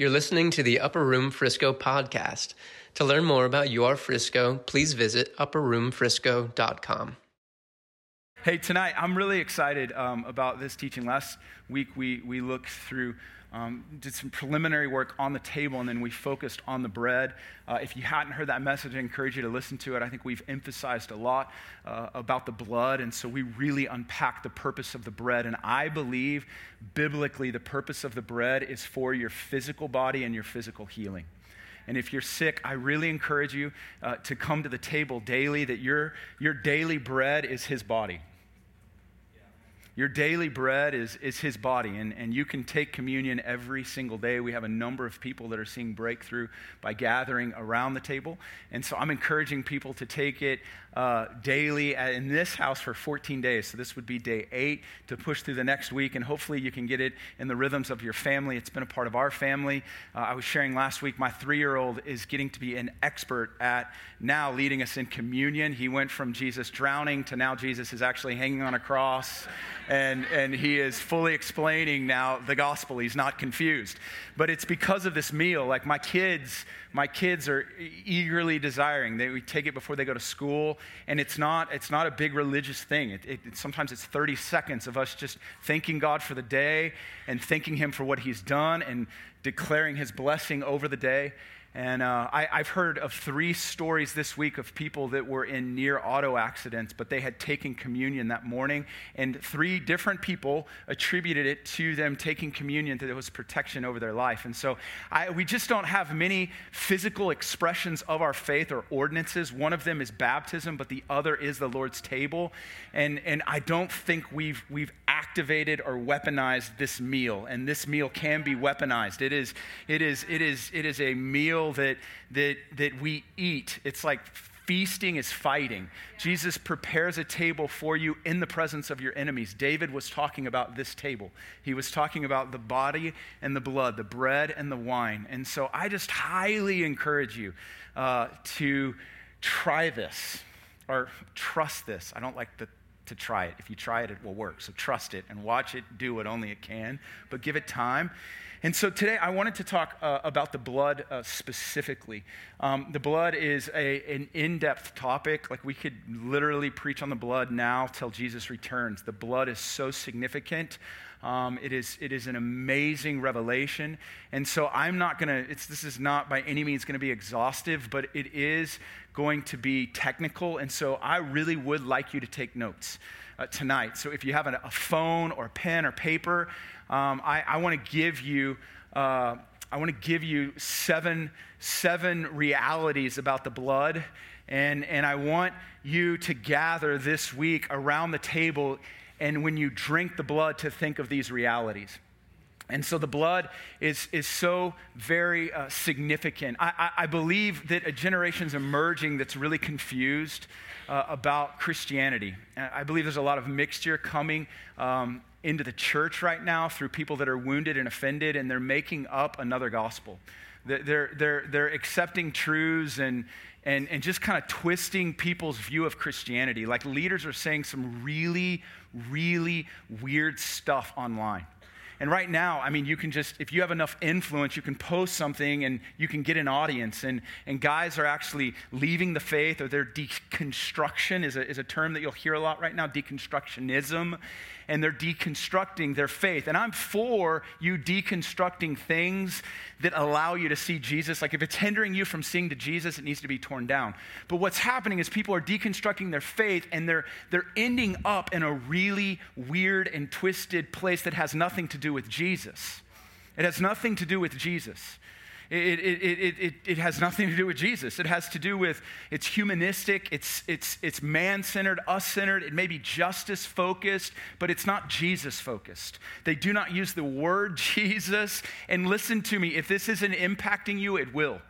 You're listening to the Upper Room Frisco podcast. To learn more about your Frisco, please visit upperroomfrisco.com. Hey, tonight I'm really excited um, about this teaching. Last week we, we looked through, um, did some preliminary work on the table, and then we focused on the bread. Uh, if you hadn't heard that message, I encourage you to listen to it. I think we've emphasized a lot uh, about the blood, and so we really unpack the purpose of the bread. And I believe biblically the purpose of the bread is for your physical body and your physical healing. And if you're sick, I really encourage you uh, to come to the table daily, that your, your daily bread is His body. Your daily bread is, is his body, and, and you can take communion every single day. We have a number of people that are seeing breakthrough by gathering around the table. And so I'm encouraging people to take it uh, daily in this house for 14 days. So this would be day eight to push through the next week, and hopefully you can get it in the rhythms of your family. It's been a part of our family. Uh, I was sharing last week, my three year old is getting to be an expert at now leading us in communion. He went from Jesus drowning to now Jesus is actually hanging on a cross and, and he is fully explaining now the gospel. He's not confused. But it's because of this meal. Like my kids, my kids are eagerly desiring. They we take it before they go to school, and it's not, it's not a big religious thing. It, it, sometimes it's 30 seconds of us just thanking God for the day and thanking Him for what He's done and declaring His blessing over the day. And uh, I, have heard of three stories this week of people that were in near auto accidents, but they had taken communion that morning. And three different people attributed it to them taking communion, that it was protection over their life. And so I, we just don't have many physical expressions of our faith or ordinances. One of them is baptism, but the other is the Lord's table. And, and I don't think we've, we've activated or weaponized this meal. And this meal can be weaponized. It is, it is, it is, it is a meal meal that, that, that we eat. It's like feasting is fighting. Jesus prepares a table for you in the presence of your enemies. David was talking about this table. He was talking about the body and the blood, the bread and the wine. And so I just highly encourage you uh, to try this or trust this. I don't like the to try it. If you try it, it will work. So trust it and watch it do what only it can, but give it time. And so today I wanted to talk uh, about the blood uh, specifically. Um, the blood is a, an in depth topic. Like we could literally preach on the blood now till Jesus returns. The blood is so significant. Um, it, is, it is an amazing revelation. And so I'm not going to, this is not by any means going to be exhaustive, but it is going to be technical. And so I really would like you to take notes uh, tonight. So if you have a, a phone or a pen or paper, um, I, I want to give you. Uh, I want to give you seven, seven realities about the blood. And, and I want you to gather this week around the table and when you drink the blood to think of these realities. And so the blood is, is so very uh, significant. I, I, I, believe that a generation's emerging that's really confused uh, about Christianity. I believe there's a lot of mixture coming um, into the church right now through people that are wounded and offended, and they're making up another gospel. They're, they're, they're accepting truths and, and, and just kind of twisting people's view of Christianity. Like leaders are saying some really, really weird stuff online. And right now, I mean, you can just, if you have enough influence, you can post something and you can get an audience. And, and guys are actually leaving the faith, or their deconstruction is a, is a term that you'll hear a lot right now deconstructionism and they're deconstructing their faith. And I'm for you deconstructing things that allow you to see Jesus. Like if it's hindering you from seeing to Jesus, it needs to be torn down. But what's happening is people are deconstructing their faith and they're, they're ending up in a really weird and twisted place that has nothing to do with Jesus. It has nothing to do with Jesus. It, it, it, it, it has nothing to do with Jesus. It has to do with it's humanistic, it's, it's, it's man centered, us centered. It may be justice focused, but it's not Jesus focused. They do not use the word Jesus. And listen to me, if this isn't impacting you, it will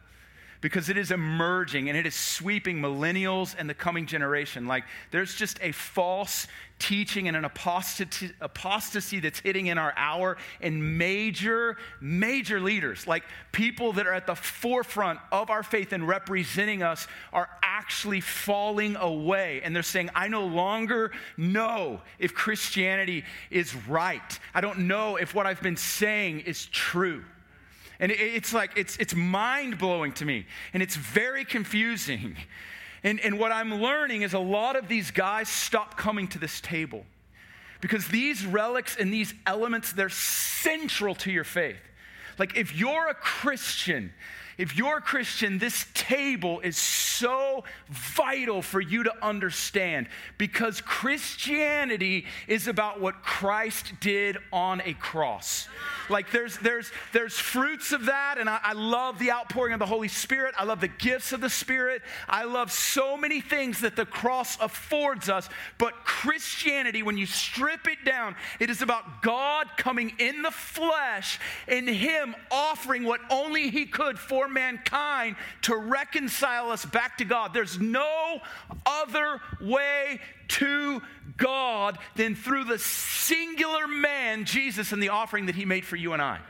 because it is emerging and it is sweeping millennials and the coming generation. Like there's just a false teaching and an apostasy, apostasy that's hitting in our hour, and major, major leaders, like people that are at the forefront of our faith and representing us, are actually falling away. And they're saying, I no longer know if Christianity is right. I don't know if what I've been saying is true. And it's like, it's, it's mind blowing to me. And it's very confusing. And, and what I'm learning is a lot of these guys stop coming to this table because these relics and these elements, they're central to your faith. Like if you're a Christian, if you're a Christian, this table is so vital for you to understand because Christianity is about what Christ did on a cross. Like there's there's there's fruits of that, and I, I love the outpouring of the Holy Spirit. I love the gifts of the Spirit. I love so many things that the cross affords us. But Christianity, when you strip it down, it is about God coming in the flesh and Him offering what only He could for mankind to reconcile us back to God. There's no other way to God than through the singular man, Jesus, and the offering that he made for you and I.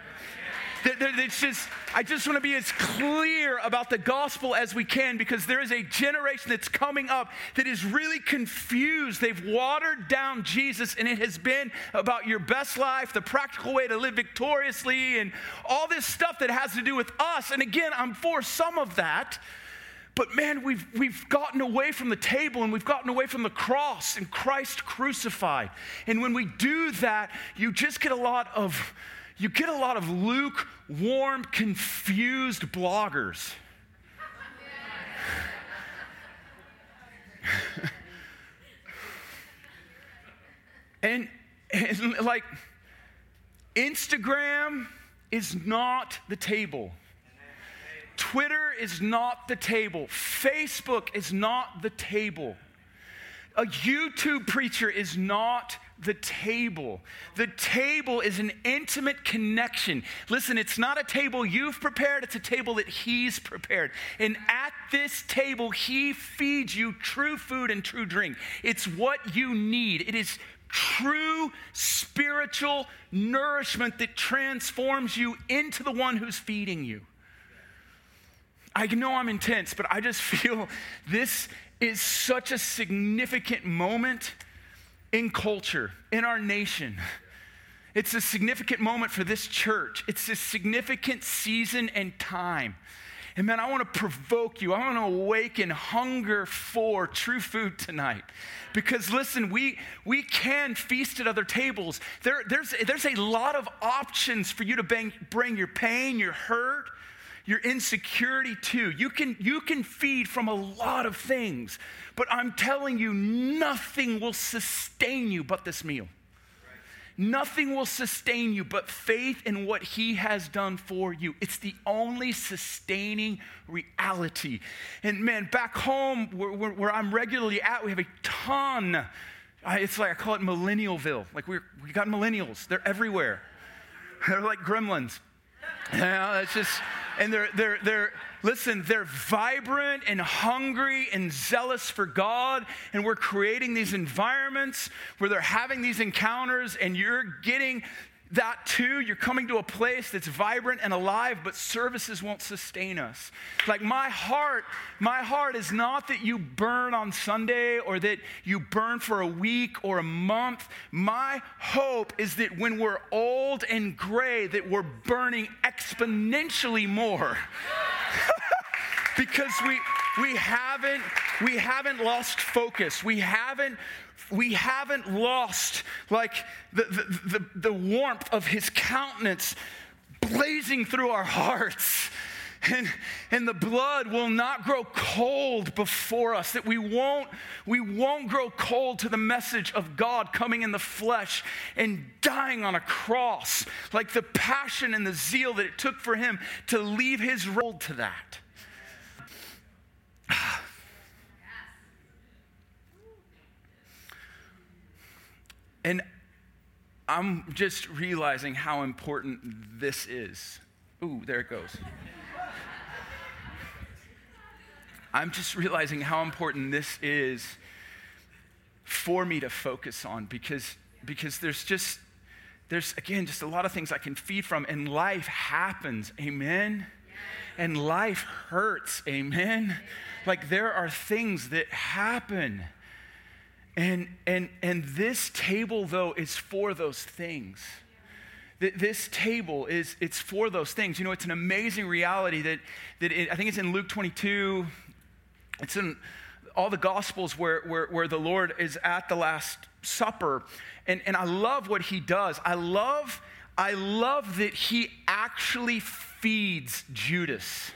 It's just, I just want to be as clear about the gospel as we can because there is a generation that's coming up that is really confused. They've watered down Jesus, and it has been about your best life, the practical way to live victoriously, and all this stuff that has to do with us. And again, I'm for some of that. But man, we've, we've gotten away from the table and we've gotten away from the cross and Christ crucified. And when we do that, you just get a lot of you get a lot of lukewarm, confused bloggers. and, and like Instagram is not the table. Twitter is not the table. Facebook is not the table. A YouTube preacher is not the table. The table is an intimate connection. Listen, it's not a table you've prepared, it's a table that He's prepared. And at this table, He feeds you true food and true drink. It's what you need. It is true spiritual nourishment that transforms you into the one who's feeding you. I know I'm intense, but I just feel this is such a significant moment in culture, in our nation. It's a significant moment for this church. It's a significant season and time. And man, I want to provoke you. I want to awaken hunger for true food tonight. Because listen, we, we can feast at other tables. There, there's, there's a lot of options for you to bring, bring your pain, your hurt, your insecurity too. You can, you can feed from a lot of things, but I'm telling you, nothing will sustain you but this meal. Nothing will sustain you but faith in what He has done for you. It's the only sustaining reality. And man, back home where, where, where I'm regularly at, we have a ton. It's like I call it Millennialville. Like we we got millennials, they're everywhere. They're like gremlins. Yeah, it's just and they're, they're, they're, listen, they're vibrant and hungry and zealous for God. And we're creating these environments where they're having these encounters, and you're getting that too, you're coming to a place that's vibrant and alive, but services won't sustain us. Like my heart, my heart is not that you burn on Sunday or that you burn for a week or a month. My hope is that when we're old and gray, that we're burning exponentially more. because we we haven't we haven't lost focus. We haven't we haven't lost like the, the, the, the warmth of his countenance blazing through our hearts. And, and the blood will not grow cold before us, that we won't, we won't grow cold to the message of God coming in the flesh and dying on a cross, like the passion and the zeal that it took for him to leave his role to that. And I'm just realizing how important this is. Ooh, there it goes. I'm just realizing how important this is for me to focus on because, because there's just, there's again, just a lot of things I can feed from, and life happens. Amen? And life hurts. Amen? Like there are things that happen. And, and, and this table, though, is for those things. this table is it's for those things. You know it's an amazing reality that, that it, i think it's in luke 22 it's in all the gospels where, where, where the lord is at the last supper. And, and i love what he does. I love i love that he actually feeds judas.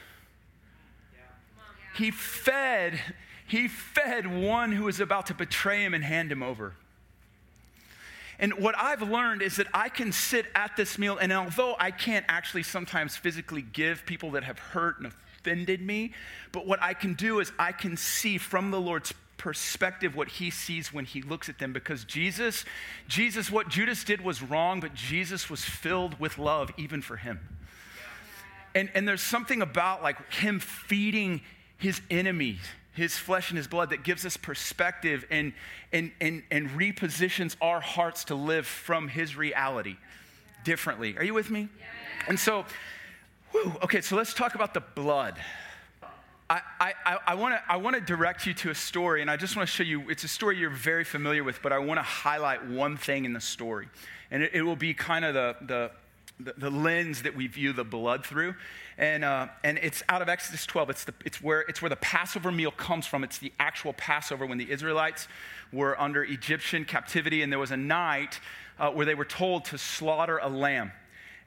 He fed he fed one who was about to betray him and hand him over and what I've learned is that I can sit at this meal, and although I can't actually sometimes physically give people that have hurt and offended me, but what I can do is I can see from the Lord's perspective what he sees when he looks at them because Jesus Jesus what Judas did was wrong but Jesus was filled with love even for him. And and there's something about like him feeding his enemies his flesh and his blood that gives us perspective and, and, and, and repositions our hearts to live from his reality differently. Are you with me? And so, whew, okay, so let's talk about the blood. I, I, I want to I wanna direct you to a story, and I just want to show you it's a story you're very familiar with, but I want to highlight one thing in the story. And it, it will be kind of the, the, the lens that we view the blood through. And, uh, and it's out of Exodus 12. It's, the, it's, where, it's where the Passover meal comes from. It's the actual Passover when the Israelites were under Egyptian captivity, and there was a night uh, where they were told to slaughter a lamb.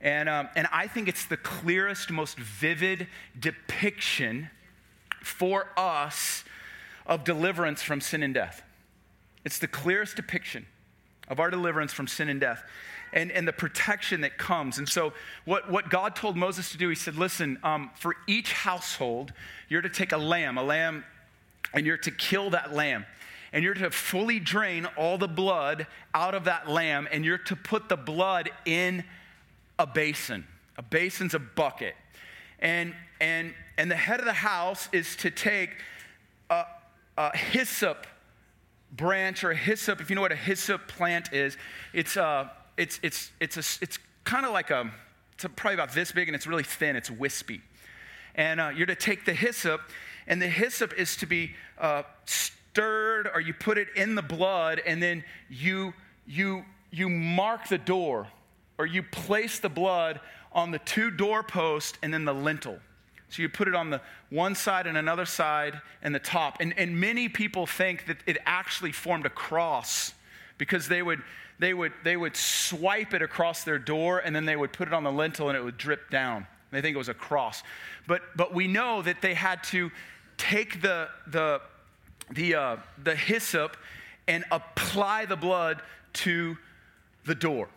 And, um, and I think it's the clearest, most vivid depiction for us of deliverance from sin and death. It's the clearest depiction of our deliverance from sin and death and, and the protection that comes. And so, what, what God told Moses to do, he said, Listen, um, for each household, you're to take a lamb, a lamb, and you're to kill that lamb. And you're to fully drain all the blood out of that lamb, and you're to put the blood in a basin. A basin's a bucket. And, and, and the head of the house is to take a, a hyssop branch or a hyssop, if you know what a hyssop plant is, it's, a it's, it's, it's, a, it's kind of like a, it's probably about this big and it's really thin, it's wispy. And uh, you're to take the hyssop, and the hyssop is to be uh, stirred or you put it in the blood, and then you, you, you mark the door or you place the blood on the two doorposts and then the lintel. So you put it on the one side and another side and the top. And, and many people think that it actually formed a cross because they would they would, they would swipe it across their door and then they would put it on the lintel and it would drip down. They think it was a cross. But, but we know that they had to take the, the, the, uh, the hyssop and apply the blood to the door.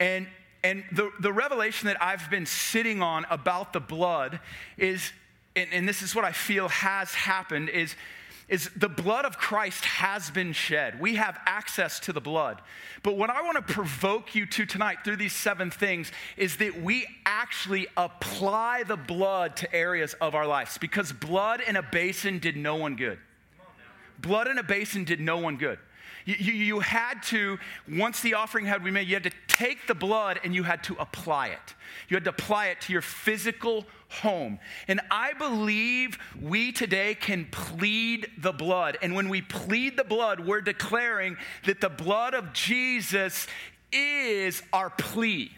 And, and the, the revelation that I've been sitting on about the blood is, and, and this is what I feel has happened, is is the blood of Christ has been shed. We have access to the blood. But what I want to provoke you to tonight through these seven things is that we actually apply the blood to areas of our lives because blood in a basin did no one good. Blood in a basin did no one good. You, you, you, had to, once the offering had been made, you had to take the blood and you had to apply it. You had to apply it to your physical home. And I believe we today can plead the blood. And when we plead the blood, we're declaring that the blood of Jesus is our plea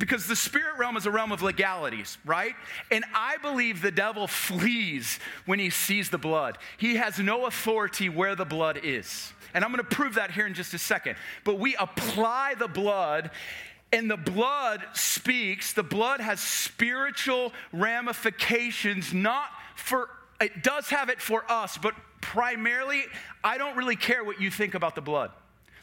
because the spirit realm is a realm of legalities, right? And I believe the devil flees when he sees the blood. He has no authority where the blood is. And I'm going to prove that here in just a second. But we apply the blood and the blood speaks. The blood has spiritual ramifications, not for, it does have it for us, but primarily, I don't really care what you think about the blood.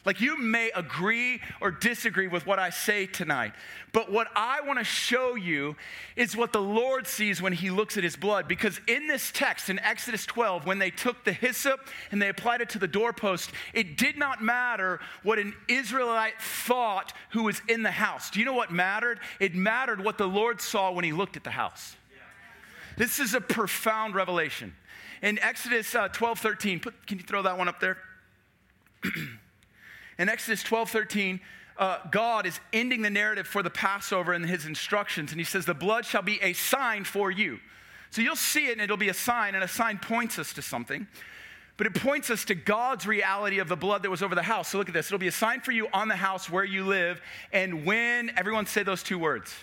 Like you may agree or disagree with what I say tonight, but what I want to show you is what the Lord sees when he looks at his blood. Because in this text, in Exodus 12, when they took the hyssop and they applied it to the doorpost, it did not matter what an Israelite thought who was in the house. Do you know what mattered? It mattered what the Lord saw when he looked at the house. This is a profound revelation. In Exodus uh, 12 13, put, can you throw that one up there? In Exodus 12 13, uh, God is ending the narrative for the Passover and his instructions, and he says, The blood shall be a sign for you. So you'll see it, and it'll be a sign, and a sign points us to something. but it points us to God's reality of the blood that was over the house. So look at this. It'll be a sign for you on the house where you live. And when, everyone say those two words.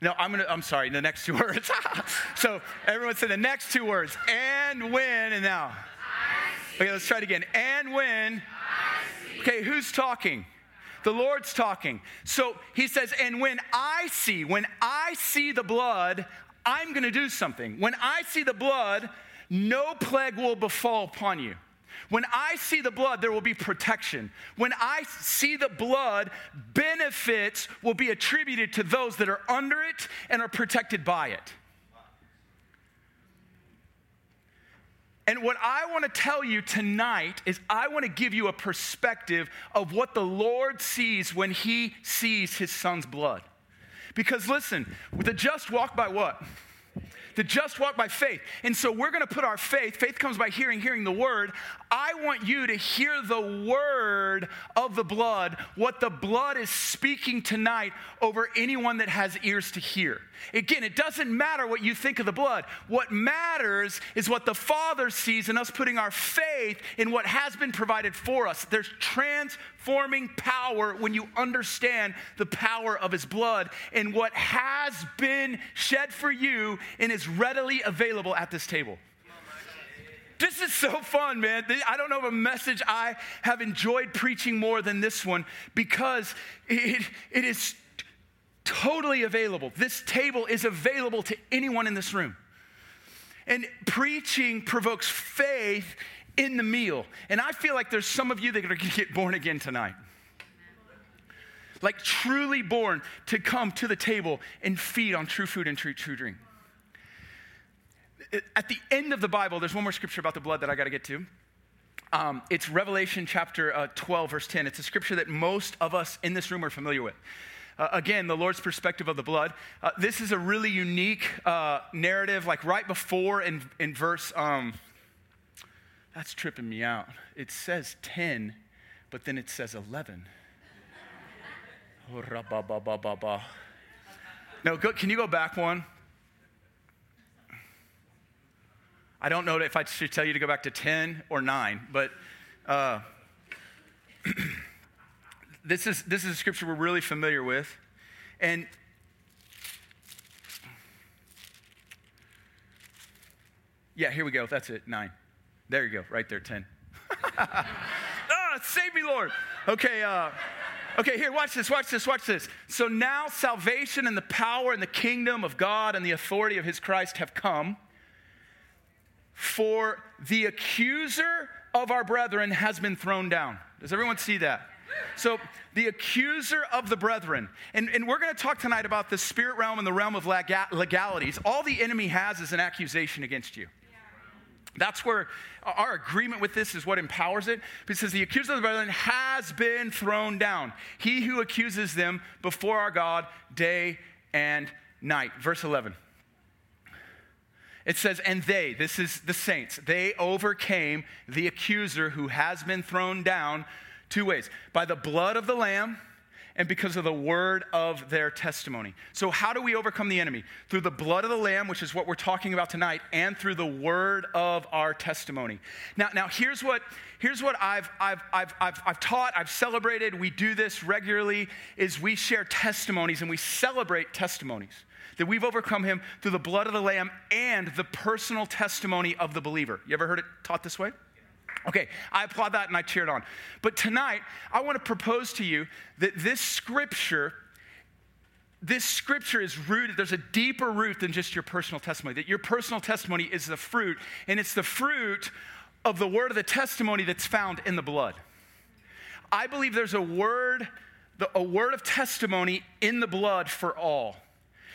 No, I'm gonna, I'm sorry, the next two words. so everyone say the next two words. And when, and now. Okay, let's try it again. And when. Okay, who's talking? The Lord's talking. So he says, and when I see, when I see the blood, I'm gonna do something. When I see the blood, no plague will befall upon you. When I see the blood, there will be protection. When I see the blood, benefits will be attributed to those that are under it and are protected by it. And what I want to tell you tonight is I want to give you a perspective of what the Lord sees when he sees his son's blood. Because listen, the just walk by what? The just walk by faith. And so we're going to put our faith, faith comes by hearing, hearing the word. I want you to hear the word of the blood, what the blood is speaking tonight over anyone that has ears to hear. Again, it doesn't matter what you think of the blood. What matters is what the Father sees in us putting our faith in what has been provided for us. There's transforming power when you understand the power of His blood and what has been shed for you and is readily available at this table. This is so fun, man. I don't know of a message I have enjoyed preaching more than this one because it, it is totally available. This table is available to anyone in this room. And preaching provokes faith in the meal. And I feel like there's some of you that are going to get born again tonight. Like truly born to come to the table and feed on true food and true, true drink. At the end of the Bible, there's one more scripture about the blood that I got to get to. Um, it's Revelation chapter uh, 12, verse 10. It's a scripture that most of us in this room are familiar with. Uh, again, the Lord's perspective of the blood. Uh, this is a really unique uh, narrative, like right before in, in verse, um, that's tripping me out. It says 10, but then it says 11. no, go, can you go back one? I don't know if I should tell you to go back to 10 or 9, but uh, this is, this is a scripture we're really familiar with. And yeah, here we go. That's it. Nine. There you go. Right there. 10. ah, save me, Lord. Okay. Uh, okay, here, watch this, watch this, watch this. So now salvation and the power and the kingdom of God and the authority of his Christ have come. For the accuser of our brethren has been thrown down. Does everyone see that? So, the accuser of the brethren. And, and we're going to talk tonight about the spirit realm and the realm of legalities. All the enemy has is an accusation against you. That's where our agreement with this is what empowers it. Because the accuser of the brethren has been thrown down. He who accuses them before our God day and night. Verse 11. It says, and they, this is the saints, they overcame the accuser who has been thrown down Two ways by the blood of the Lamb and because of the word of their testimony. So, how do we overcome the enemy? Through the blood of the Lamb, which is what we're talking about tonight, and through the word of our testimony. Now, now here's what, here's what I've, I've, I've, I've, I've taught, I've celebrated, we do this regularly, is we share testimonies and we celebrate testimonies. That we've overcome him through the blood of the Lamb and the personal testimony of the believer. You ever heard it taught this way? Okay, I applaud that and I cheered on. But tonight, I want to propose to you that this scripture, this scripture is rooted, there's a deeper root than just your personal testimony, that your personal testimony is the fruit, and it's the fruit of the word of the testimony that's found in the blood. I believe there's a word, a word of testimony in the blood for all.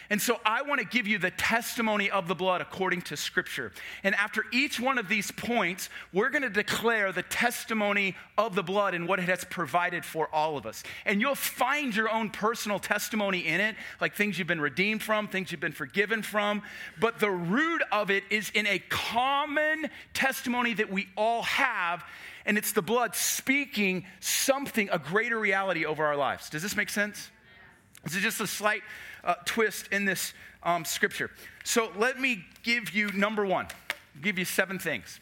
And so I want to give you the testimony of the blood according to Scripture. And after each one of these points, we're going to declare the testimony of the blood and what it has provided for all of us. And you'll find your own personal testimony in it, like things you've been redeemed from, things you've been forgiven from. But the root of it is in a common testimony that we all have. And it's the blood speaking something, a greater reality over our lives. Does this make sense? This is just a slight uh, twist in this um, scripture. So let me give you number one. I'll give you seven things.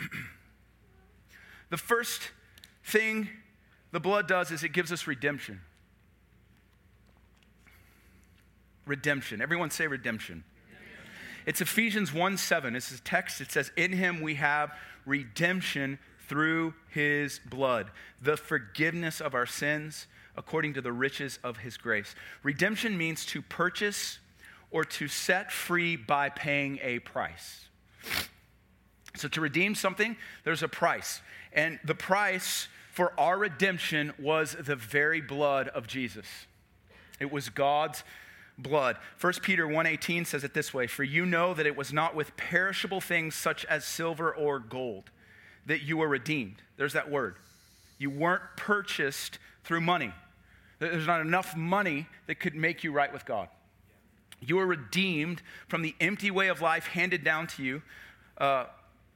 the first thing the blood does is it gives us redemption. Redemption. Everyone say redemption. It's Ephesians 1 7. It's a text. It says, In him we have redemption through his blood, the forgiveness of our sins according to the riches of his grace. Redemption means to purchase or to set free by paying a price. So, to redeem something, there's a price. And the price for our redemption was the very blood of Jesus. It was God's blood. 1 Peter 1:18 says it this way, "For you know that it was not with perishable things such as silver or gold that you were redeemed." There's that word. You weren't purchased through money. There's not enough money that could make you right with God. You were redeemed from the empty way of life handed down to you uh,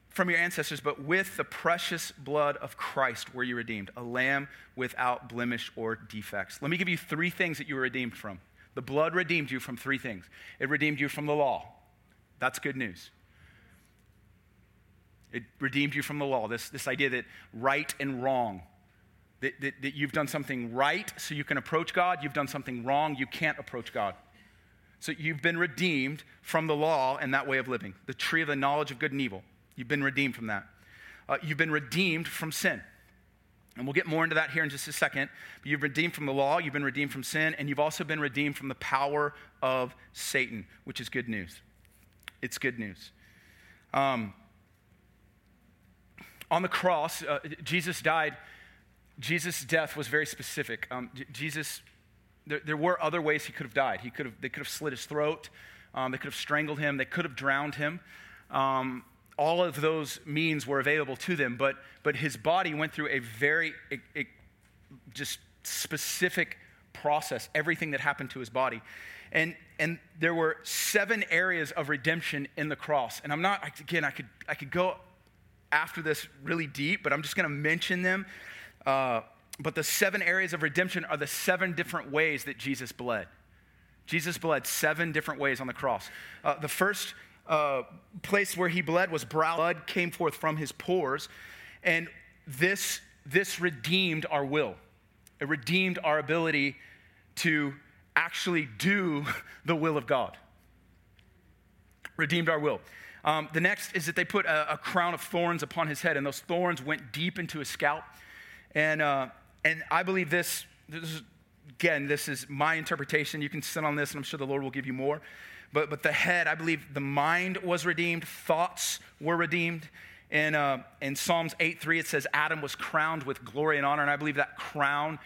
from your ancestors, but with the precious blood of Christ were you redeemed, a lamb without blemish or defects. Let me give you three things that you were redeemed from. The blood redeemed you from three things it redeemed you from the law. That's good news. It redeemed you from the law, this, this idea that right and wrong that, that, that you've done something right so you can approach God, you've done something wrong, you can't approach God. So you've been redeemed from the law and that way of living, the tree of the knowledge of good and evil. You've been redeemed from that. Uh, you've been redeemed from sin. And we'll get more into that here in just a second. But you've been redeemed from the law, you've been redeemed from sin, and you've also been redeemed from the power of Satan, which is good news. It's good news. Um, on the cross, uh, Jesus died Jesus' death was very specific. Um, J- Jesus, there, there, were other ways he could have died. He could have, they could have slit his throat, um, they could have strangled him, they could have drowned him. Um, all of those means were available to them, but, but his body went through a very just specific process, everything that happened to his body. And, and there were seven areas of redemption in the cross. And I'm not, again, I could, I could go after this really deep, but I'm just going to mention them uh, but the seven areas of redemption are the seven different ways that Jesus bled. Jesus bled seven different ways on the cross. Uh, the first uh, place where he bled was brow. Blood came forth from his pores, and this, this redeemed our will. It redeemed our ability to actually do the will of God. Redeemed our will. Um, the next is that they put a, a crown of thorns upon his head, and those thorns went deep into his scalp. And, uh, and I believe this, this is, again, this is my interpretation. You can sit on this, and I'm sure the Lord will give you more. But, but the head, I believe the mind was redeemed, thoughts were redeemed. In, uh, in Psalms 8 3, it says Adam was crowned with glory and honor. And I believe that crown,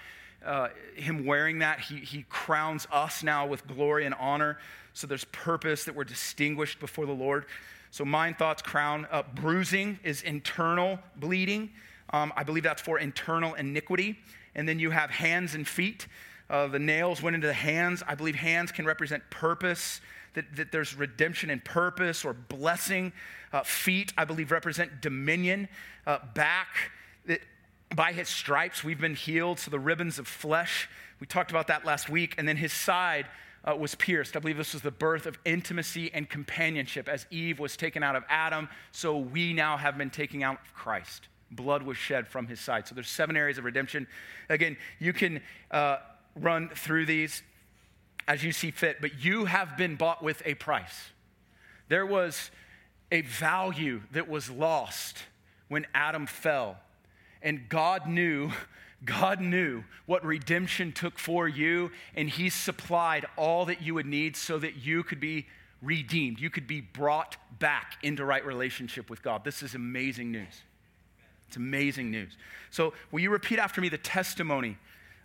uh, him wearing that, he, he crowns us now with glory and honor. So there's purpose that we're distinguished before the Lord. So mind, thoughts, crown. Uh, bruising is internal bleeding. Um, I believe that's for internal iniquity. And then you have hands and feet. Uh, the nails went into the hands. I believe hands can represent purpose, that, that there's redemption and purpose or blessing. Uh, feet, I believe, represent dominion. Uh, back, that by his stripes we've been healed. So the ribbons of flesh, we talked about that last week. And then his side uh, was pierced. I believe this was the birth of intimacy and companionship as Eve was taken out of Adam. So we now have been taken out of Christ blood was shed from his side. So there's seven areas of redemption. Again, you can uh, run through these as you see fit, but you have been bought with a price. There was a value that was lost when Adam fell. And God knew, God knew what redemption took for you, and He supplied all that you would need so that you could be redeemed. You could be brought back into right relationship with God. This is amazing news. It's amazing news. So, will you repeat after me the testimony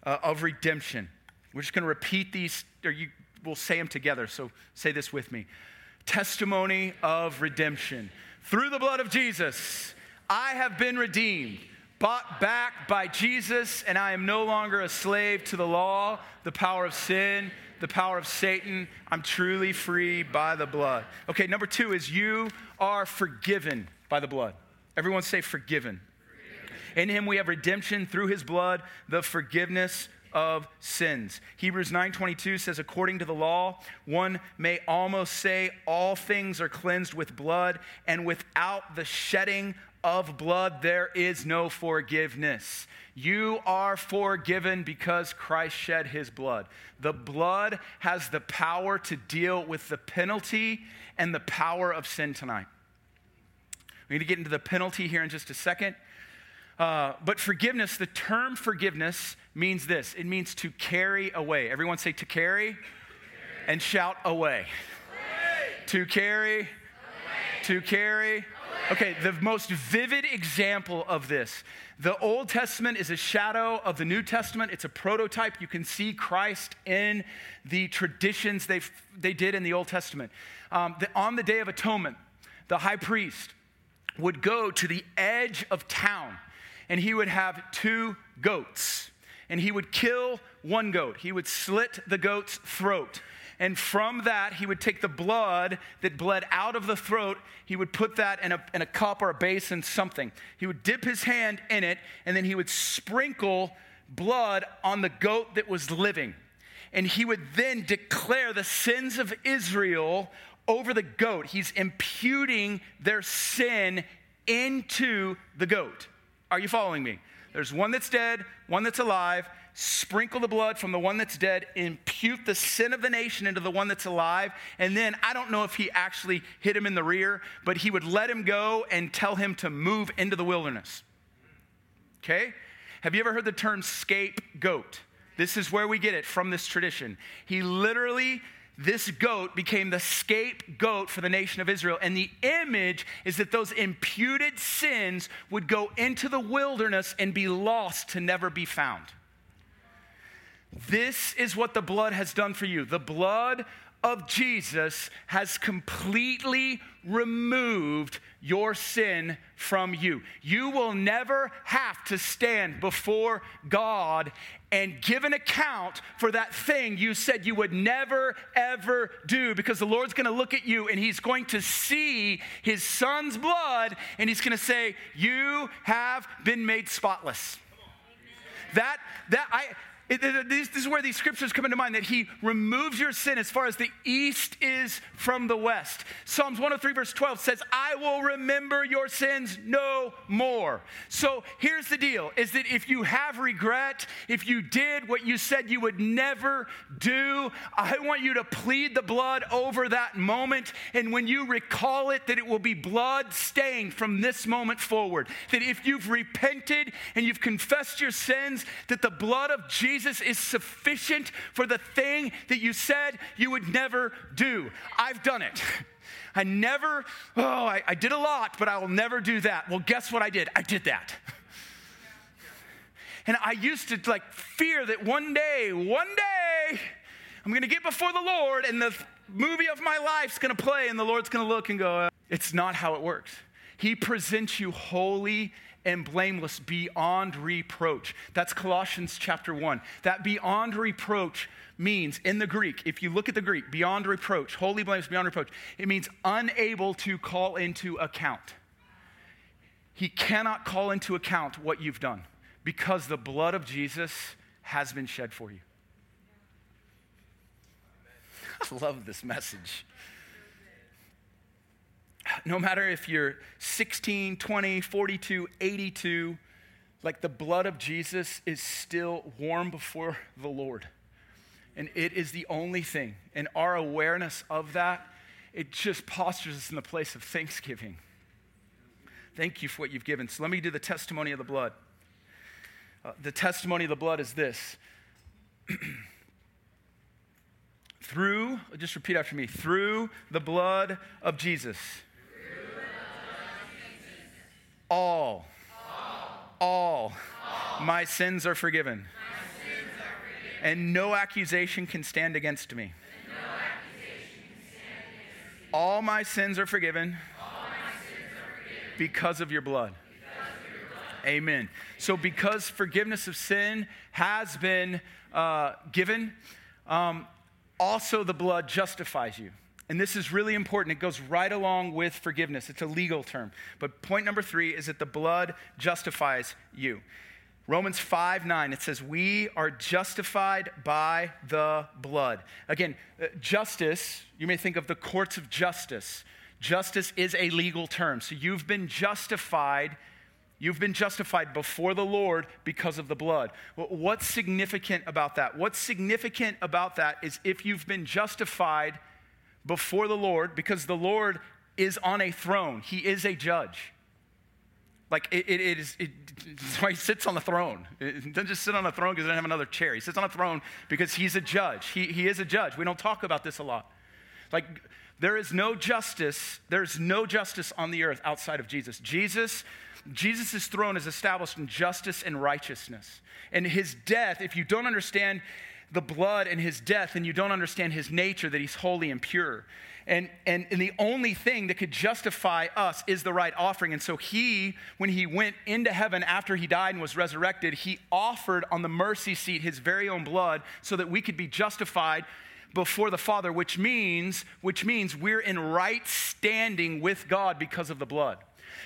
uh, of redemption? We're just going to repeat these, or you will say them together. So, say this with me Testimony of redemption. Through the blood of Jesus, I have been redeemed, bought back by Jesus, and I am no longer a slave to the law, the power of sin, the power of Satan. I'm truly free by the blood. Okay, number two is you are forgiven by the blood. Everyone say forgiven. In him we have redemption through his blood, the forgiveness of sins. Hebrews 9:22 says according to the law, one may almost say all things are cleansed with blood, and without the shedding of blood there is no forgiveness. You are forgiven because Christ shed his blood. The blood has the power to deal with the penalty and the power of sin tonight. We need to get into the penalty here in just a second. Uh, but forgiveness, the term forgiveness means this it means to carry away. Everyone say to carry, to carry. and shout away. away. To carry, away. to carry. Okay, the most vivid example of this. The Old Testament is a shadow of the New Testament. It's a prototype. You can see Christ in the traditions they they did in the Old Testament. Um, the, on the Day of Atonement, the high priest would go to the edge of town and he would have two goats. And he would kill one goat. He would slit the goat's throat. And from that, he would take the blood that bled out of the throat, he would put that in a, in a cup or a basin, something. He would dip his hand in it, and then he would sprinkle blood on the goat that was living. And he would then declare the sins of Israel over the goat. He's imputing their sin into the goat. Are you following me? There's one that's dead, one that's alive. Sprinkle the blood from the one that's dead, impute the sin of the nation into the one that's alive. And then I don't know if he actually hit him in the rear, but he would let him go and tell him to move into the wilderness. Okay? Have you ever heard the term scapegoat? This is where we get it from this tradition. He literally this goat became the scapegoat for the nation of Israel. And the image is that those imputed sins would go into the wilderness and be lost to never be found. This is what the blood has done for you. The blood of Jesus has completely removed your sin from you. You will never have to stand before God and give an account for that thing you said you would never, ever do because the Lord's gonna look at you and He's going to see His Son's blood and He's gonna say, You have been made spotless. That, that, I, it, it, this, this, is where these scriptures come into mind that he removes your sin as far as the east is from the west. Psalms 103, verse 12 says, I will remember your sins no more. So here's the deal is that if you have regret, if you did what you said you would never do, I want you to plead the blood over that moment. And when you recall it, that it will be blood stained from this moment forward. That if you've repented and you've confessed your sins, that the blood of Jesus Jesus is sufficient for the thing that you said you would never do. I've done it. I never, oh, I, I did a lot, but I will never do that. Well, guess what I did? I did that. And I used to like fear that one day, one day, I'm gonna get before the Lord and the movie of my life's gonna play, and the Lord's gonna look and go, uh, It's not how it works. He presents you holy and blameless beyond reproach. That's Colossians chapter 1. That beyond reproach means, in the Greek, if you look at the Greek, beyond reproach, holy, blameless, beyond reproach, it means unable to call into account. He cannot call into account what you've done because the blood of Jesus has been shed for you. I love this message no matter if you're 16, 20, 42, 82, like the blood of Jesus is still warm before the Lord. And it is the only thing. And our awareness of that, it just postures us in the place of thanksgiving. Thank you for what you've given. So let me do the testimony of the blood. Uh, the testimony of the blood is this. through, just repeat after me, through the blood of Jesus all, all, all, all. My, sins are forgiven. Sins are forgiven. And no accusation can stand against me. All my sins are forgiven, sins are forgiven. because of your blood. Amen. So, because forgiveness of sin has been uh, given, um, also the blood justifies you. And this is really important. It goes right along with forgiveness. It's a legal term. But point number three is that the blood justifies you. Romans 5 9, it says, We are justified by the blood. Again, uh, justice, you may think of the courts of justice. Justice is a legal term. So you've been justified. You've been justified before the Lord because of the blood. What's significant about that? What's significant about that is if you've been justified before the Lord, because the Lord is on a throne, He is a judge. Like it, it, it is, it, why he sits on the throne. He doesn't just sit on a throne because he doesn't have another chair. He sits on a throne because he's a judge. He, he is a judge. We don't talk about this a lot. Like there is no justice, there's no justice on the earth outside of Jesus. Jesus, Jesus' throne is established in justice and righteousness. And his death, if you don't understand the blood and his death, and you don't understand his nature, that he's holy and pure. And, and, and the only thing that could justify us is the right offering. And so he, when he went into heaven after he died and was resurrected, he offered on the mercy seat his very own blood so that we could be justified before the Father, which means, which means we're in right standing with God because of the blood.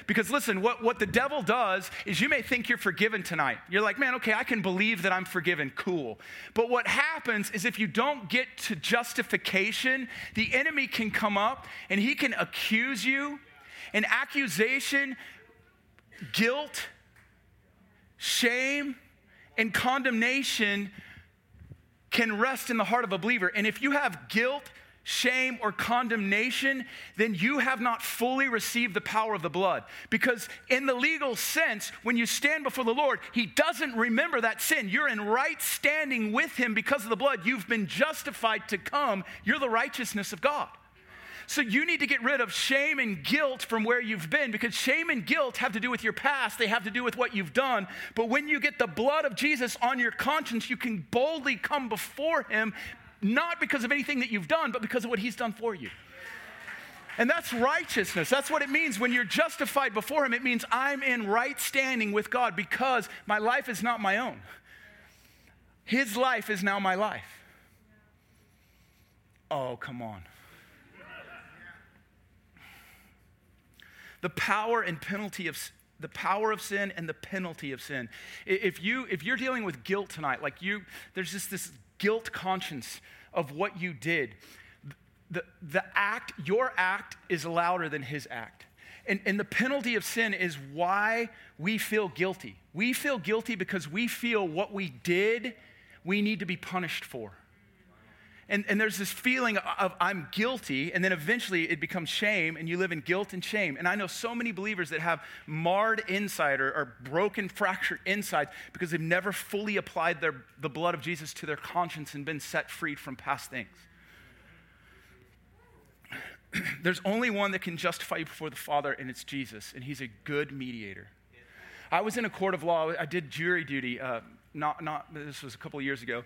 Because listen, what, what the devil does is you may think you're forgiven tonight. You're like, man, okay, I can believe that I'm forgiven. Cool. But what happens is if you don't get to justification, the enemy can come up and he can accuse you. And accusation, guilt, shame, and condemnation can rest in the heart of a believer. And if you have guilt, shame, or condemnation, then you have not fully received the power of the blood. Because, in the legal sense, when you stand before the Lord, He doesn't remember that sin. You're in right standing with Him because of the blood. You've been justified to come. You're the righteousness of God. So you need to get rid of shame and guilt from where you've been because shame and guilt have to do with your past, they have to do with what you've done. But when you get the blood of Jesus on your conscience, you can boldly come before Him not because of anything that you've done, but because of what He's done for you. And that's righteousness. That's what it means when you're justified before Him. It means I'm in right standing with God because my life is not my own. His life is now my life. Oh, come on. The power and penalty of the power of sin and the penalty of sin. If you if you're dealing with guilt tonight, like you, there's just this guilt conscience of what you did. The, the act, your act is louder than his act. And, and the penalty of sin is why we feel guilty. We feel guilty because we feel what we did, we need to be punished for. And, and there's this feeling of I'm guilty, and then eventually it becomes shame, and you live in guilt and shame. And I know so many believers that have marred inside or, or broken, fractured inside because they've never fully applied their, the blood of Jesus to their conscience and been set free from past things. there's only one that can justify you before the Father, and it's Jesus, and He's a good mediator. I was in a court of law. I did jury duty. Uh, not, not. This was a couple of years ago,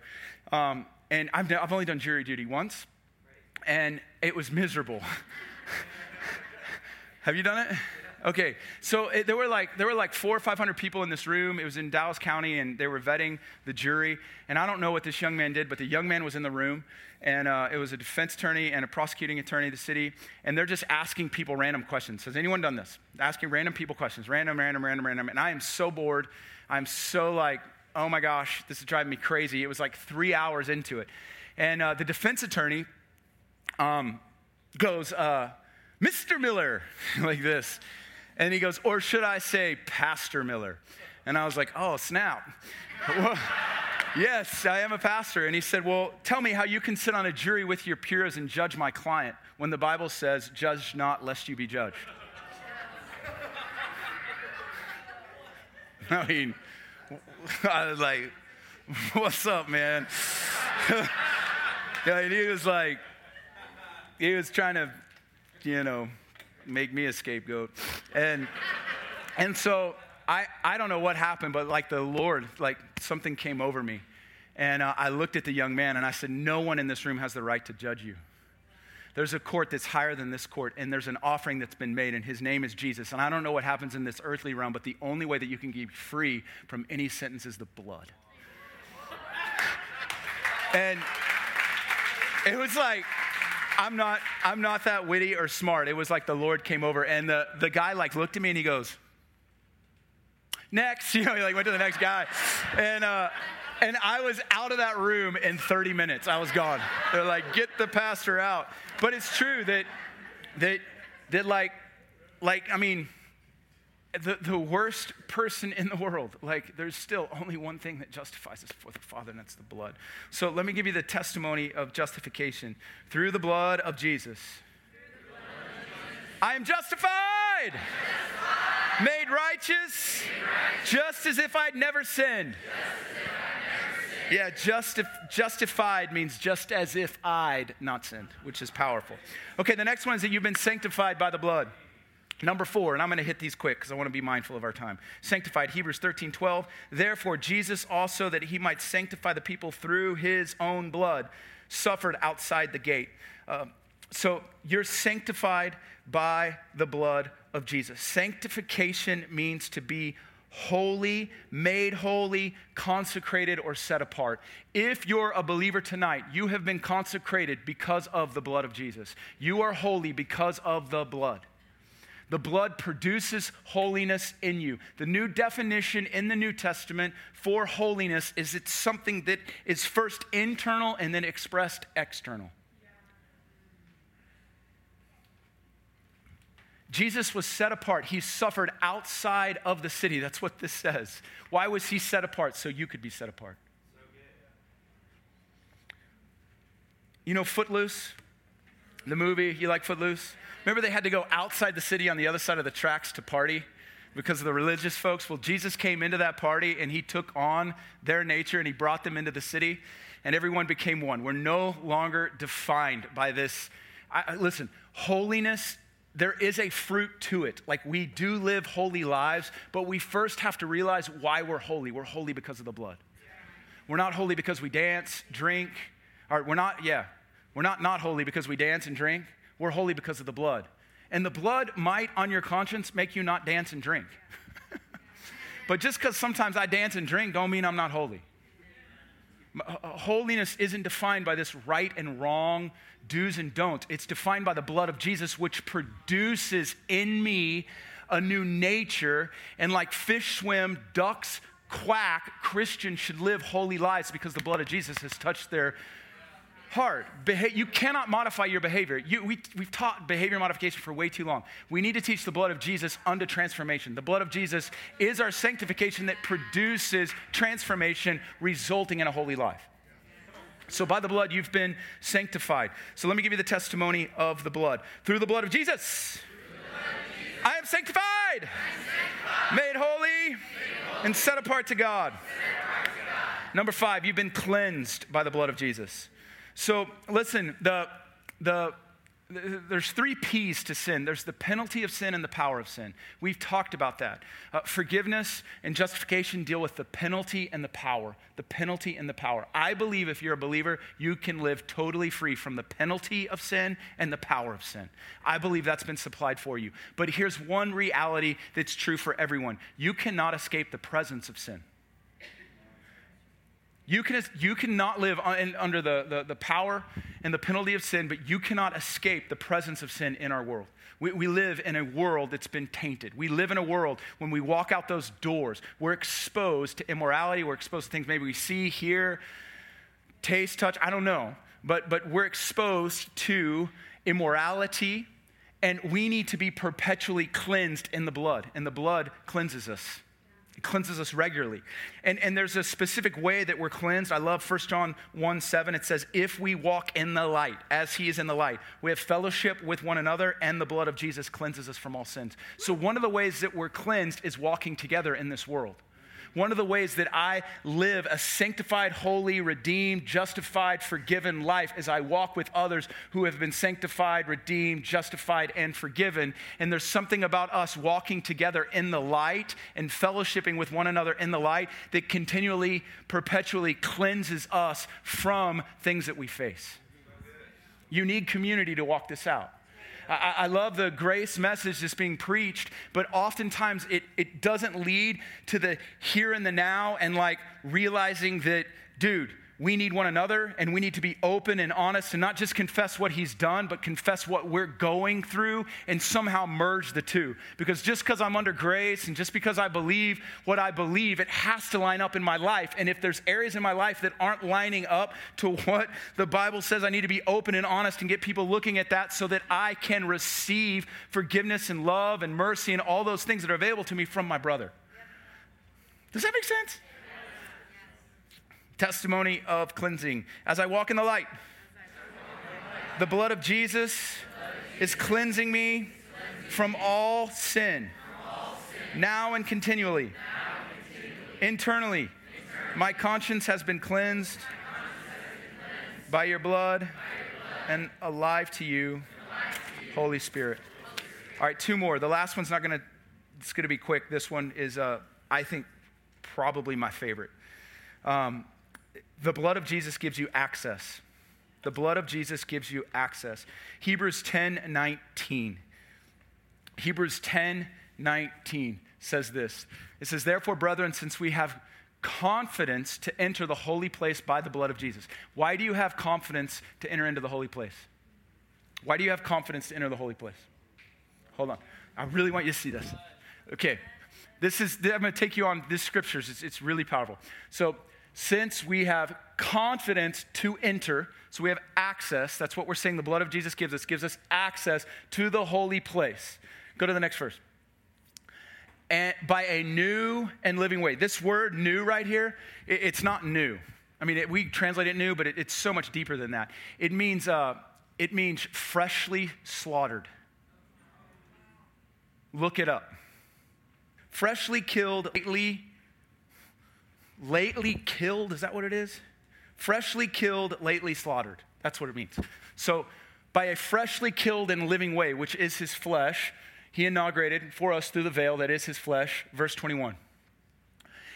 um, and I've, I've only done jury duty once, and it was miserable. Have you done it? Okay, so it, there were like there were like four or five hundred people in this room. It was in Dallas County, and they were vetting the jury. And I don't know what this young man did, but the young man was in the room, and uh, it was a defense attorney and a prosecuting attorney of the city, and they're just asking people random questions. Has anyone done this? Asking random people questions, random, random, random, random. And I am so bored. I'm so like oh my gosh, this is driving me crazy. It was like three hours into it. And uh, the defense attorney um, goes, uh, Mr. Miller, like this. And he goes, or should I say Pastor Miller? And I was like, oh, snap. well, yes, I am a pastor. And he said, well, tell me how you can sit on a jury with your peers and judge my client when the Bible says, judge not lest you be judged. I mean, I was like, what's up, man? and he was like, he was trying to, you know, make me a scapegoat. And, and so I, I don't know what happened, but like the Lord, like something came over me. And uh, I looked at the young man and I said, No one in this room has the right to judge you. There's a court that's higher than this court, and there's an offering that's been made, and his name is Jesus. And I don't know what happens in this earthly realm, but the only way that you can be free from any sentence is the blood. and it was like, I'm not, I'm not that witty or smart. It was like the Lord came over, and the, the guy like looked at me and he goes, next. You know, he like went to the next guy. And, uh, and I was out of that room in 30 minutes. I was gone. They're like, get the pastor out. But it's true that, that, that like, like, I mean, the, the worst person in the world, like, there's still only one thing that justifies us before the Father, and that's the blood. So let me give you the testimony of justification. Through the blood of Jesus, I am justified, justified. Made, righteous, made righteous, just as if I'd never sinned. Yeah, justif- justified means just as if I'd not sinned, which is powerful. Okay, the next one is that you've been sanctified by the blood. Number four, and I'm going to hit these quick because I want to be mindful of our time. Sanctified, Hebrews 13, 12. Therefore, Jesus also, that he might sanctify the people through his own blood, suffered outside the gate. Uh, so you're sanctified by the blood of Jesus. Sanctification means to be holy, made holy, consecrated, or set apart. If you're a believer tonight, you have been consecrated because of the blood of Jesus. You are holy because of the blood. The blood produces holiness in you. The new definition in the New Testament for holiness is it's something that is first internal and then expressed external. Jesus was set apart. He suffered outside of the city. That's what this says. Why was he set apart? So you could be set apart. You know Footloose? The movie, you like Footloose? Remember they had to go outside the city on the other side of the tracks to party because of the religious folks? Well, Jesus came into that party and he took on their nature and he brought them into the city and everyone became one. We're no longer defined by this. I, listen, holiness there is a fruit to it. Like we do live holy lives, but we first have to realize why we're holy. We're holy because of the blood. We're not holy because we dance, drink, or we're not, yeah, we're not not holy because we dance and drink. We're holy because of the blood. And the blood might, on your conscience, make you not dance and drink. but just because sometimes I dance and drink, don't mean I'm not holy. Uh, uh, holiness isn't defined by this right and wrong, do's and don'ts. It's defined by the blood of Jesus, which produces in me a new nature. And like fish swim, ducks quack, Christians should live holy lives because the blood of Jesus has touched their heart. Beha- you cannot modify your behavior. You, we, we've taught behavior modification for way too long. We need to teach the blood of Jesus unto transformation. The blood of Jesus is our sanctification that produces transformation, resulting in a holy life. So, by the blood, you've been sanctified. So, let me give you the testimony of the blood. Through the blood of Jesus, I am sanctified, sanctified. Made, holy, made holy, and set apart. Apart to God. Number five, you've been cleansed by the blood of Jesus. So listen, the, the, there's three P's to sin there's the penalty of sin and the power of sin. We've talked about that. Uh, forgiveness and justification deal with the penalty and the power. The penalty and the power. I believe if you're a believer, you can live totally free from the penalty of sin and the power of sin. I believe that's been supplied for you. But here's one reality that's true for everyone you cannot escape the presence of sin. You, can, you cannot live under the, the, the, power and the penalty of sin, but you cannot escape the presence of sin in our world. We, we live in a world that's been tainted. We live in a world when we walk out those doors, we're exposed to immorality, we're exposed to things maybe we see, hear, taste, touch, I don't know. But, but we're exposed to immorality, and we need to be perpetually cleansed in the blood, and the blood cleanses us. Cleanses us regularly. And, and there's a specific way that we're cleansed. I love 1 John 1 7. It says, If we walk in the light, as he is in the light, we have fellowship with one another, and the blood of Jesus cleanses us from all sins. So, one of the ways that we're cleansed is walking together in this world. One of the ways that I live a sanctified, holy, redeemed, justified, forgiven life is I walk with others who have been sanctified, redeemed, justified, and forgiven. And there's something about us walking together in the light and fellowshipping with one another in the light that continually, perpetually cleanses us from things that we face. You need community to walk this out. I, I love the grace message that's being preached, but oftentimes it, it doesn't lead to the here and the now and like realizing that, dude, we need one another and we need to be open and honest and not just confess what he's done, but confess what we're going through and somehow merge the two. Because just because I'm under grace and just because I believe what I believe, it has to line up in my life. And if there's areas in my life that aren't lining up to what the Bible says, I need to be open and honest and get people looking at that so that I can receive forgiveness and love and mercy and all those things that are available to me from my brother. Does that make sense? Testimony of cleansing. As I walk in the light, the blood of Jesus is cleansing me from all sin, now and continually. Internally, my conscience has been cleansed by your blood and alive to you, Holy Spirit. All right, two more. The last one's not going to, it's going to be quick. This one is, uh, I think, probably my favorite. Um, the blood of Jesus gives you access. The blood of Jesus gives you access. Hebrews 10 19. Hebrews 10 19 says this It says, Therefore, brethren, since we have confidence to enter the holy place by the blood of Jesus. Why do you have confidence to enter into the holy place? Why do you have confidence to enter the holy place? Hold on. I really want you to see this. Okay. This is, I'm going to take you on this scriptures. It's, it's really powerful. So, since we have confidence to enter, so we have access, that's what we're saying the blood of Jesus gives us, gives us access to the holy place. Go to the next verse. And by a new and living way. This word new right here, it, it's not new. I mean, it, we translate it new, but it, it's so much deeper than that. It means, uh, it means freshly slaughtered. Look it up. Freshly killed, lately lately killed, is that what it is? Freshly killed, lately slaughtered. That's what it means. So, by a freshly killed and living way, which is his flesh, he inaugurated for us through the veil that is his flesh. Verse 21.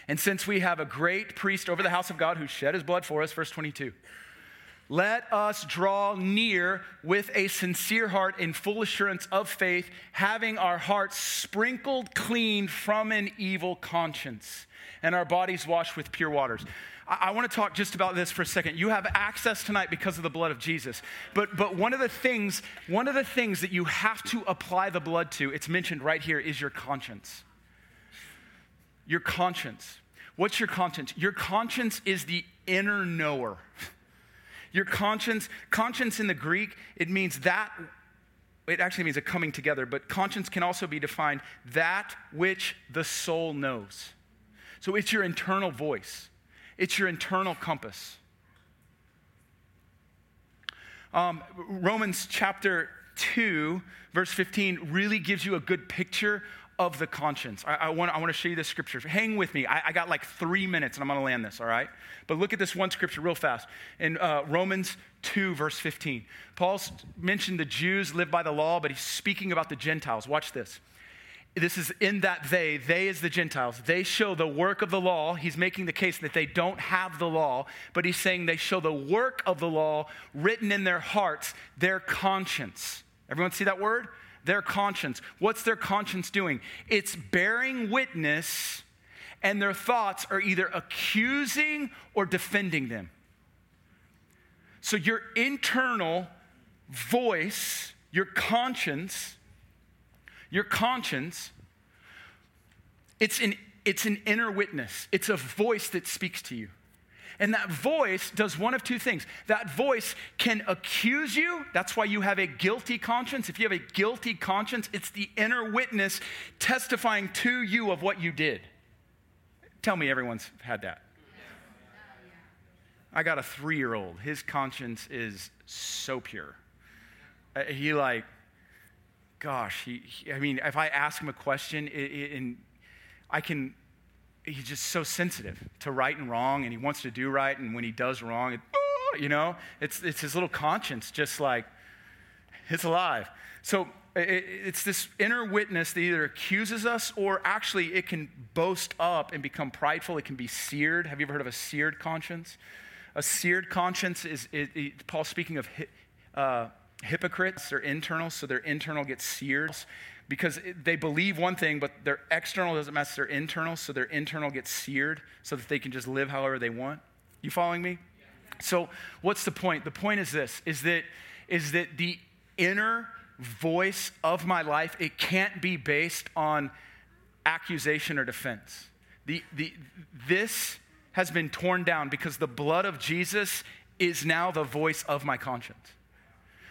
And since we have a great priest over the house of God who shed his blood for us, verse 22. Let us draw near with a sincere heart in full assurance of faith, having our hearts sprinkled clean from an evil conscience and our bodies washed with pure waters. I, I want to talk just about this for a second. You have access tonight because of the blood of Jesus. But, but one of the things, one of the things that you have to apply the blood to, it's mentioned right here, is your conscience. Your conscience. What's your conscience? Your conscience is the inner knower. Your conscience, conscience in the Greek, it means that, it actually means a coming together, but conscience can also be defined that which the soul knows. So it's your internal voice, it's your internal compass. Um, Romans chapter 2, verse 15, really gives you a good picture of the conscience. I, I, want, I want to show you this scripture. Hang with me. I, I got like three minutes and I'm going to land this, all right? But look at this one scripture real fast. In uh, Romans 2, verse 15, Paul's mentioned the Jews live by the law, but he's speaking about the Gentiles. Watch this. This is in that they, they is the Gentiles, they show the work of the law. He's making the case that they don't have the law, but he's saying they show the work of the law written in their hearts, their conscience. Everyone see that word? Their conscience. What's their conscience doing? It's bearing witness, and their thoughts are either accusing or defending them. So your internal voice, your conscience, your conscience, it's an, it's an inner witness. It's a voice that speaks to you. And that voice does one of two things. That voice can accuse you. That's why you have a guilty conscience. If you have a guilty conscience, it's the inner witness testifying to you of what you did. Tell me everyone's had that. I got a three year old. His conscience is so pure. Uh, he, like, gosh, he, he, I mean, if I ask him a question, it, it, and I can he's just so sensitive to right and wrong, and he wants to do right, and when he does wrong, it, oh, you know, it's, it's his little conscience just like, it's alive. So it, it's this inner witness that either accuses us or actually it can boast up and become prideful. It can be seared. Have you ever heard of a seared conscience? A seared conscience is, it, Paul speaking of uh, hypocrites, they're internal, so their internal gets seared because they believe one thing, but their external doesn't match their internal, so their internal gets seared so that they can just live however they want. You following me? So, what's the point? The point is this is that is that the inner voice of my life, it can't be based on accusation or defense. The, the, this has been torn down because the blood of Jesus is now the voice of my conscience.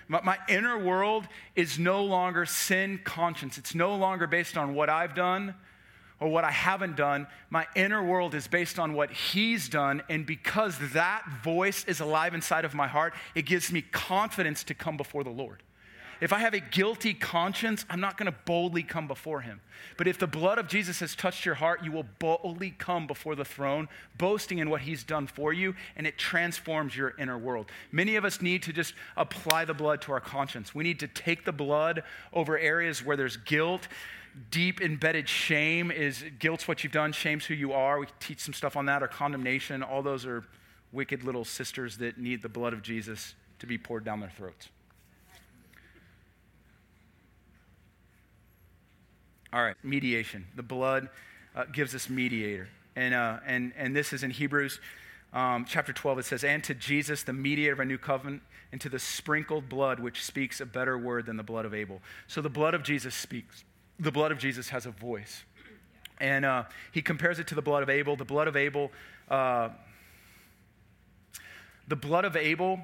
My, my, inner world is no longer sin conscience. It's no longer based on what I've done or what I haven't done. My inner world is based on what He's done. And because that voice is alive inside of my heart, it gives me confidence to come before the Lord. If I have a guilty conscience, I'm not going to boldly come before him. But if the blood of Jesus has touched your heart, you will boldly come before the throne, boasting in what he's done for you, and it transforms your inner world. Many of us need to just apply the blood to our conscience. We need to take the blood over areas where there's guilt. Deep embedded shame is guilt's what you've done, shame's who you are. We teach some stuff on that, or condemnation. All those are wicked little sisters that need the blood of Jesus to be poured down their throats. All right, mediation. The blood uh, gives us mediator. And, uh, and, and this is in Hebrews um, chapter 12. It says, And to Jesus, the mediator of a new covenant, and to the sprinkled blood, which speaks a better word than the blood of Abel. So the blood of Jesus speaks. The blood of Jesus has a voice. And uh, he compares it to the blood of Abel. The blood of Abel, uh, the blood of Abel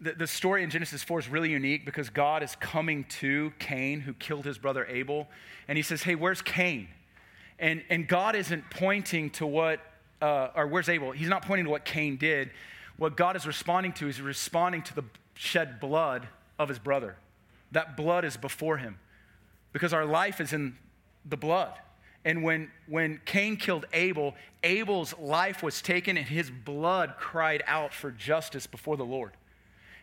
the, the story in Genesis 4 is really unique because God is coming to Cain, who killed his brother Abel, and he says, Hey, where's Cain? And, and God isn't pointing to what, uh, or where's Abel? He's not pointing to what Cain did. What God is responding to is responding to the shed blood of his brother. That blood is before him because our life is in the blood. And when, when Cain killed Abel, Abel's life was taken and his blood cried out for justice before the Lord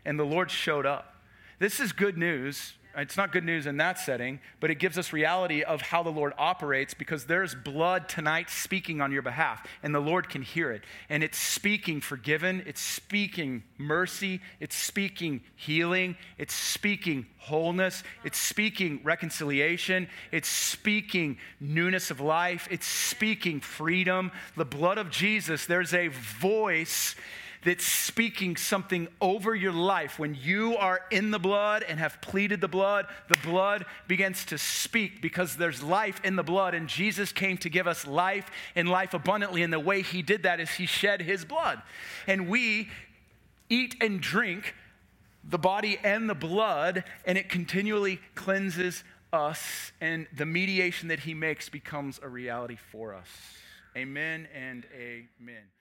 and the Lord showed up. This is good news. It's not good news in that setting, but it gives us reality of how the Lord operates because there's blood tonight speaking on your behalf, and the Lord can hear it. And it's speaking forgiven, it's speaking mercy, it's speaking healing, it's speaking wholeness, it's speaking reconciliation, it's speaking newness of life, it's speaking freedom. The blood of Jesus, there's a voice that's speaking something over your life. When you are in the blood and have pleaded the blood, the blood begins to speak because there's life in the blood, and Jesus came to give us life and life abundantly. And the way he did that is he shed his blood. And we eat and drink the body and the blood, and it continually cleanses us, and the mediation that he makes becomes a reality for us. Amen and amen.